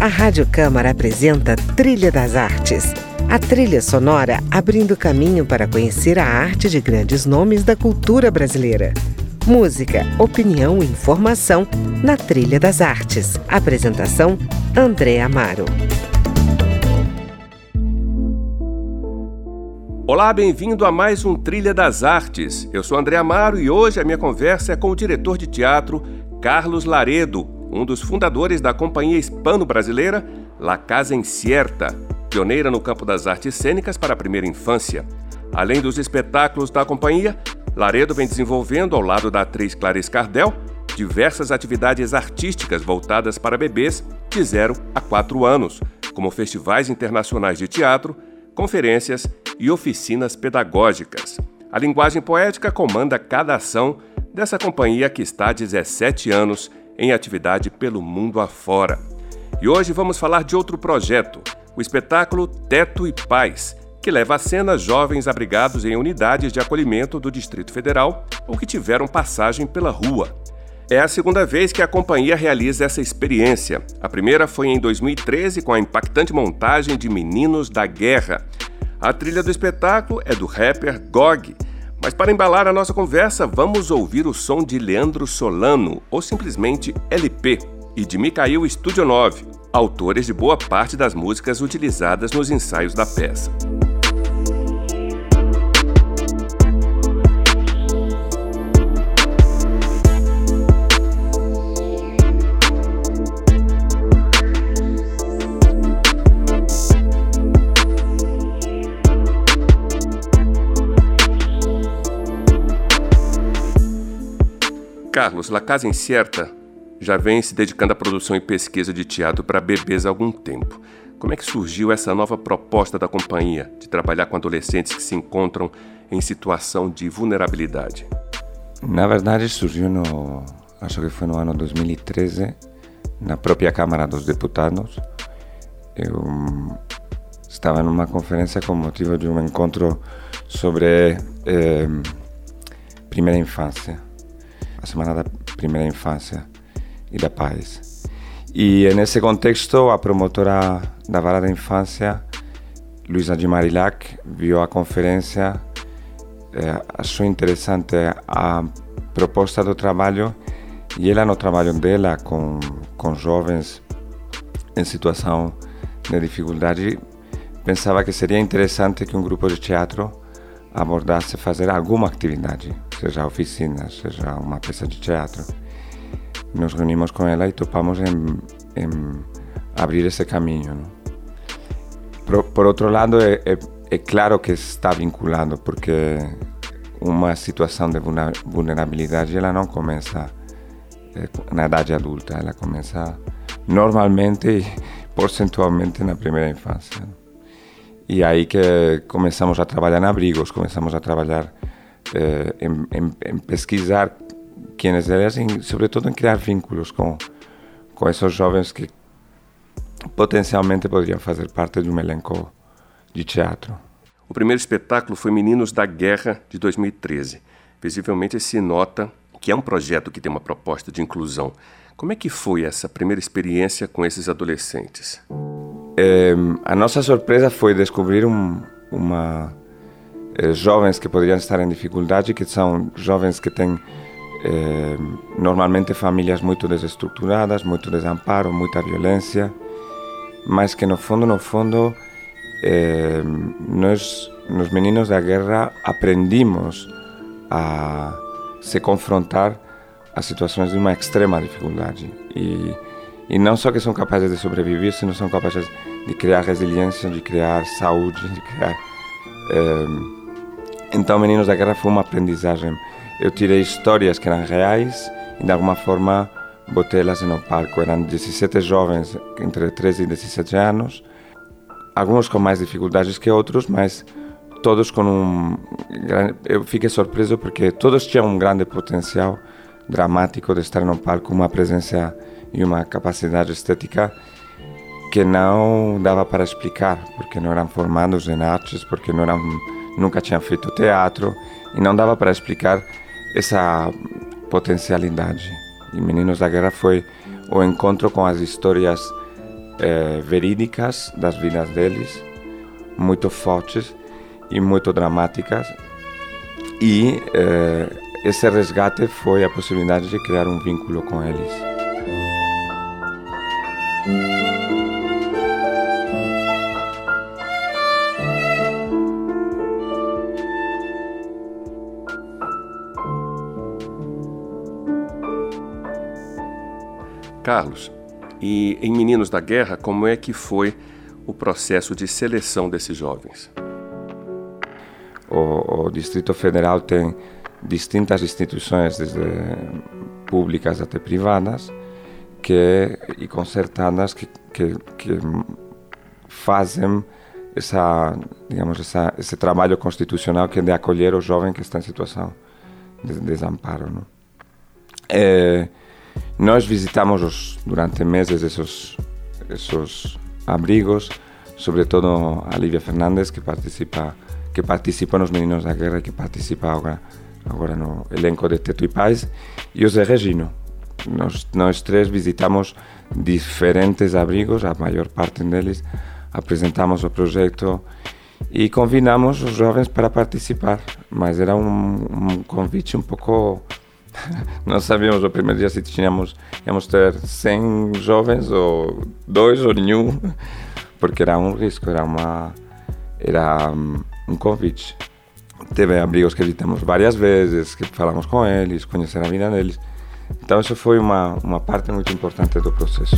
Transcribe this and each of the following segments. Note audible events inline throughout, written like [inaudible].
A Rádio Câmara apresenta Trilha das Artes. A trilha sonora abrindo caminho para conhecer a arte de grandes nomes da cultura brasileira. Música, opinião e informação na Trilha das Artes. Apresentação: André Amaro. Olá, bem-vindo a mais um Trilha das Artes. Eu sou André Amaro e hoje a minha conversa é com o diretor de teatro Carlos Laredo, um dos fundadores da companhia hispano-brasileira La Casa Incierta, pioneira no campo das artes cênicas para a primeira infância. Além dos espetáculos da companhia, Laredo vem desenvolvendo, ao lado da atriz Clarice Cardel, diversas atividades artísticas voltadas para bebês de 0 a 4 anos, como festivais internacionais de teatro, conferências e oficinas pedagógicas. A linguagem poética comanda cada ação dessa companhia que está há 17 anos em atividade pelo mundo afora. E hoje vamos falar de outro projeto, o espetáculo Teto e Paz, que leva à cena jovens abrigados em unidades de acolhimento do Distrito Federal ou que tiveram passagem pela rua. É a segunda vez que a companhia realiza essa experiência. A primeira foi em 2013 com a impactante montagem de Meninos da Guerra, a trilha do espetáculo é do rapper Gog. Mas para embalar a nossa conversa, vamos ouvir o som de Leandro Solano, ou simplesmente LP, e de Mikhail Studio 9, autores de boa parte das músicas utilizadas nos ensaios da peça. Carlos, La Casa Incerta já vem se dedicando à produção e pesquisa de teatro para bebês há algum tempo. Como é que surgiu essa nova proposta da companhia de trabalhar com adolescentes que se encontram em situação de vulnerabilidade? Na verdade, surgiu no, acho que foi no ano 2013, na própria Câmara dos Deputados. Eu estava numa conferência com motivo de um encontro sobre eh, primeira infância a Semana da Primeira Infância e da Paz. E nesse contexto, a promotora da Vara da Infância, Luisa de Marilac, viu a conferência, eh, achou interessante a proposta do trabalho e ela, no trabalho dela com, com jovens em situação de dificuldade, pensava que seria interessante que um grupo de teatro abordasse fazer alguma atividade seja oficinas, seja uma peça de teatro. Nos reunimos com ela e topamos em, em abrir esse caminho. Por, por, outro lado, é, é, é claro que está vinculado, porque uma situação de vulnerabilidade ela não começa eh, na idade adulta, ela começa normalmente e percentualmente na primeira infância. E aí que começamos a trabalhar em abrigos, começamos a trabalhar em, em, em, pesquisar quienes eram e, sobretudo, em criar vínculos com, com esses jovens que potencialmente poderiam fazer parte de um elenco de teatro. O primeiro espetáculo foi Meninos da Guerra, de 2013. Visivelmente se nota que é um projeto que tem uma proposta de inclusão. Como é que foi essa primeira experiência com esses adolescentes? É, a nossa surpresa foi descobrir um, uma eh, jovens que poderiam estar em dificuldade, que são jovens que têm eh, normalmente famílias muito desestruturadas, muito desamparo, muita violência, mas que no fundo, no fundo, eh, nós, nos meninos da guerra, aprendimos a se confrontar a situações de uma extrema dificuldade. E, e não só que são capazes de sobreviver, sino são capazes de criar resiliência, de criar saúde, de criar. Eh, então, Meninos da Guerra foi uma aprendizagem. Eu tirei histórias que eram reais e, de alguma forma, botei-las no palco. Eram 17 jovens entre 13 e 17 anos, alguns com mais dificuldades que outros, mas todos com um. Eu fiquei surpreso porque todos tinham um grande potencial dramático de estar no palco, uma presença e uma capacidade estética que não dava para explicar, porque não eram formados em artes, porque não eram nunca tinha feito teatro e não dava para explicar essa potencialidade. E Meninos da Guerra foi o encontro com as histórias é, verídicas das vidas deles, muito fortes e muito dramáticas. E é, esse resgate foi a possibilidade de criar um vínculo com eles. Carlos, e em Meninos da Guerra, como é que foi o processo de seleção desses jovens? O, o Distrito Federal tem distintas instituições, desde públicas até privadas, que, e concertadas, que, que, que fazem essa, digamos, essa, esse trabalho constitucional que é de acolher o jovem que está em situação de desamparo. Não? É, nós visitamos durante meses esses, esses abrigos, sobretudo a Lívia Fernandes, que participa que participa nos Meninos da Guerra que participa agora, agora no elenco de Teto e Paz, e o Zé Regino. Nós, nós três visitamos diferentes abrigos, a maior parte deles, apresentamos o projeto e convidamos os jovens para participar, mas era um, um convite um pouco não sabíamos o primeiro dia se tínhamos íamos ter 100 jovens ou dois ou nenhum, porque era um risco, era uma era um convite. Teve abrigos que visitamos várias vezes, que falamos com eles, conhecer a vida deles. Então isso foi uma uma parte muito importante do processo.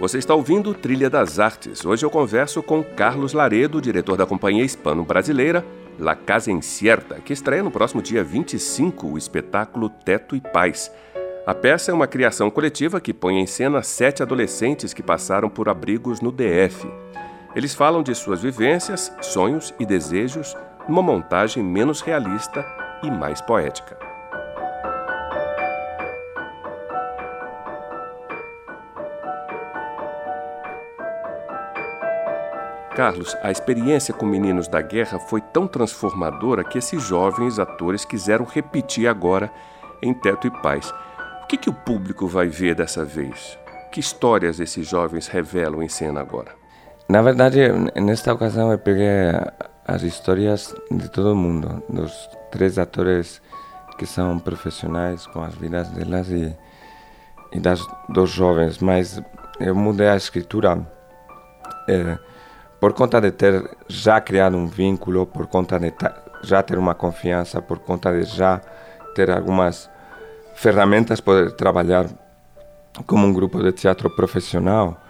Você está ouvindo Trilha das Artes. Hoje eu converso com Carlos Laredo, diretor da companhia hispano-brasileira La Casa Incierta, que estreia no próximo dia 25 o espetáculo Teto e Paz. A peça é uma criação coletiva que põe em cena sete adolescentes que passaram por abrigos no DF. Eles falam de suas vivências, sonhos e desejos numa montagem menos realista e mais poética. Carlos, a experiência com Meninos da Guerra foi tão transformadora que esses jovens atores quiseram repetir agora em Teto e Paz. O que, que o público vai ver dessa vez? Que histórias esses jovens revelam em cena agora? Na verdade, nesta ocasião eu peguei as histórias de todo mundo, dos três atores que são profissionais com as vidas delas e, e das dos jovens, mas eu mudei a escritura. Eh, por conta de ter já criado um vínculo, por conta de já ter uma confiança, por conta de já ter algumas ferramentas poder trabalhar como um grupo de teatro profissional,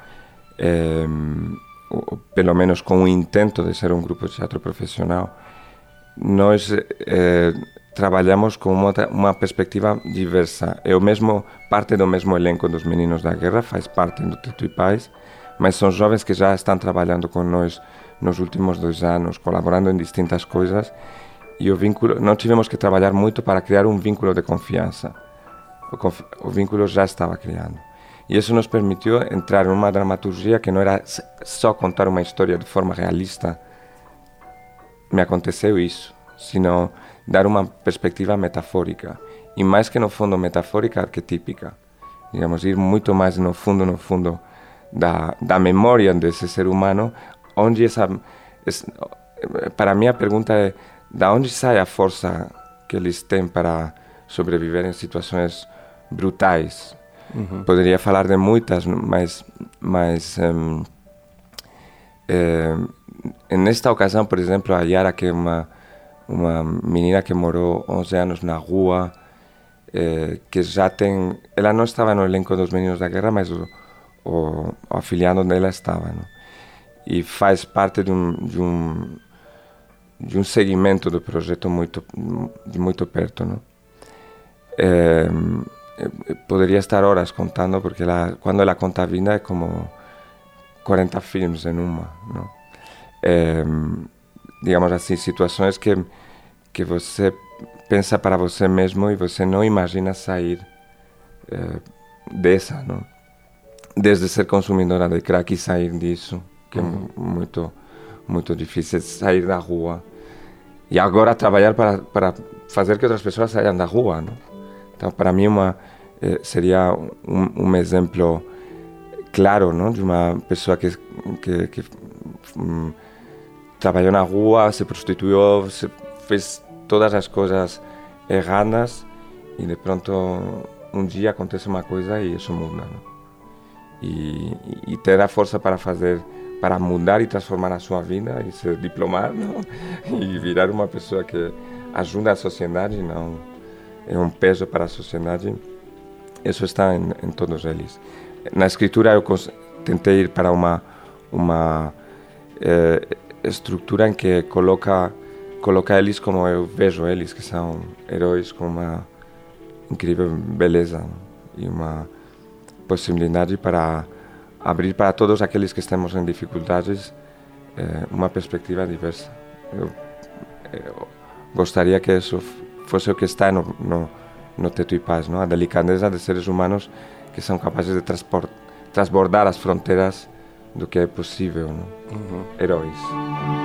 é, pelo menos com o intento de ser um grupo de teatro profissional, nós é, trabalhamos com uma, uma perspectiva diversa. O mesmo parte do mesmo elenco dos Meninos da Guerra, faz parte do Teto e Paz, mas são jovens que já estão trabalhando com nós nos últimos dois anos, colaborando em distintas coisas, e o vínculo, não tivemos que trabalhar muito para criar um vínculo de confiança. O, o vínculo já estava criado. E isso nos permitiu entrar numa dramaturgia que não era só contar uma história de forma realista. Me aconteceu isso, sino dar uma perspectiva metafórica. E mais que no fundo metafórica, arquetípica. Digamos, ir muito mais no fundo, no fundo da, da memória desse ser humano, onde essa. Para mim, a pergunta é: da onde sai a força que eles têm para sobreviver em situações brutais? Uhum. Poderia falar de muitas, mas, mas um, é, nesta ocasião, por exemplo, a Yara, que é uma, uma menina que morou 11 anos na rua, é, que já tem. Ela não estava no elenco dos Meninos da Guerra, mas o, o, o afiliado dela estava. Não? E faz parte de um, de um, de um segmento do projeto muito, de muito perto. Não? É, poderia estar horas contando, porque ela, quando ela conta a vida é como 40 filmes em uma. Não? É, digamos assim, situações que, que você pensa para você mesmo e você não imagina sair é, dessa, não? Desde ser consumidora de crack e sair disso, que é uhum. é muito, muito difícil, sair da rua. E agora trabalhar para, para fazer que outras pessoas saiam da rua, não? Então, para mim, uma, eh, seria um, um, exemplo claro não? de uma pessoa que, que, que um, trabalhou na rua, se prostituiu, se fez todas as coisas erradas e de pronto um dia acontece uma coisa e isso muda. Não? E, e ter a força para fazer para mudar e transformar a sua vida e se diplomar não? [laughs] e virar uma pessoa que ajuda a sociedade não é um peso para a sociedade isso está em, em todos eles na escritura eu tentei ir para uma uma eh, estrutura em que coloca coloca eles como eu vejo eles que são heróis com uma incrível beleza e uma possibilidade para abrir para todos aqueles que estamos em dificuldades eh, uma perspectiva diversa eu, eu gostaria que isso fosse o que está no, no, no Teto e Paz, não? a delicadeza de seres humanos que são capazes de transbordar as fronteiras do que é possível, uhum. heróis.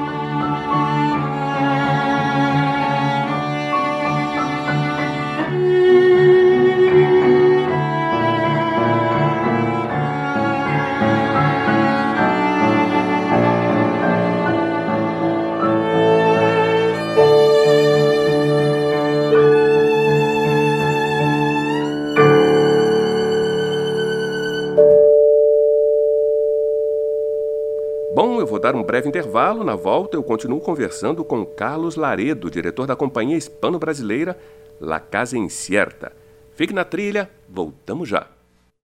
Dar um breve intervalo. Na volta, eu continuo conversando com Carlos Laredo, diretor da companhia hispano-brasileira La Casa Incierta. Fique na trilha, voltamos já.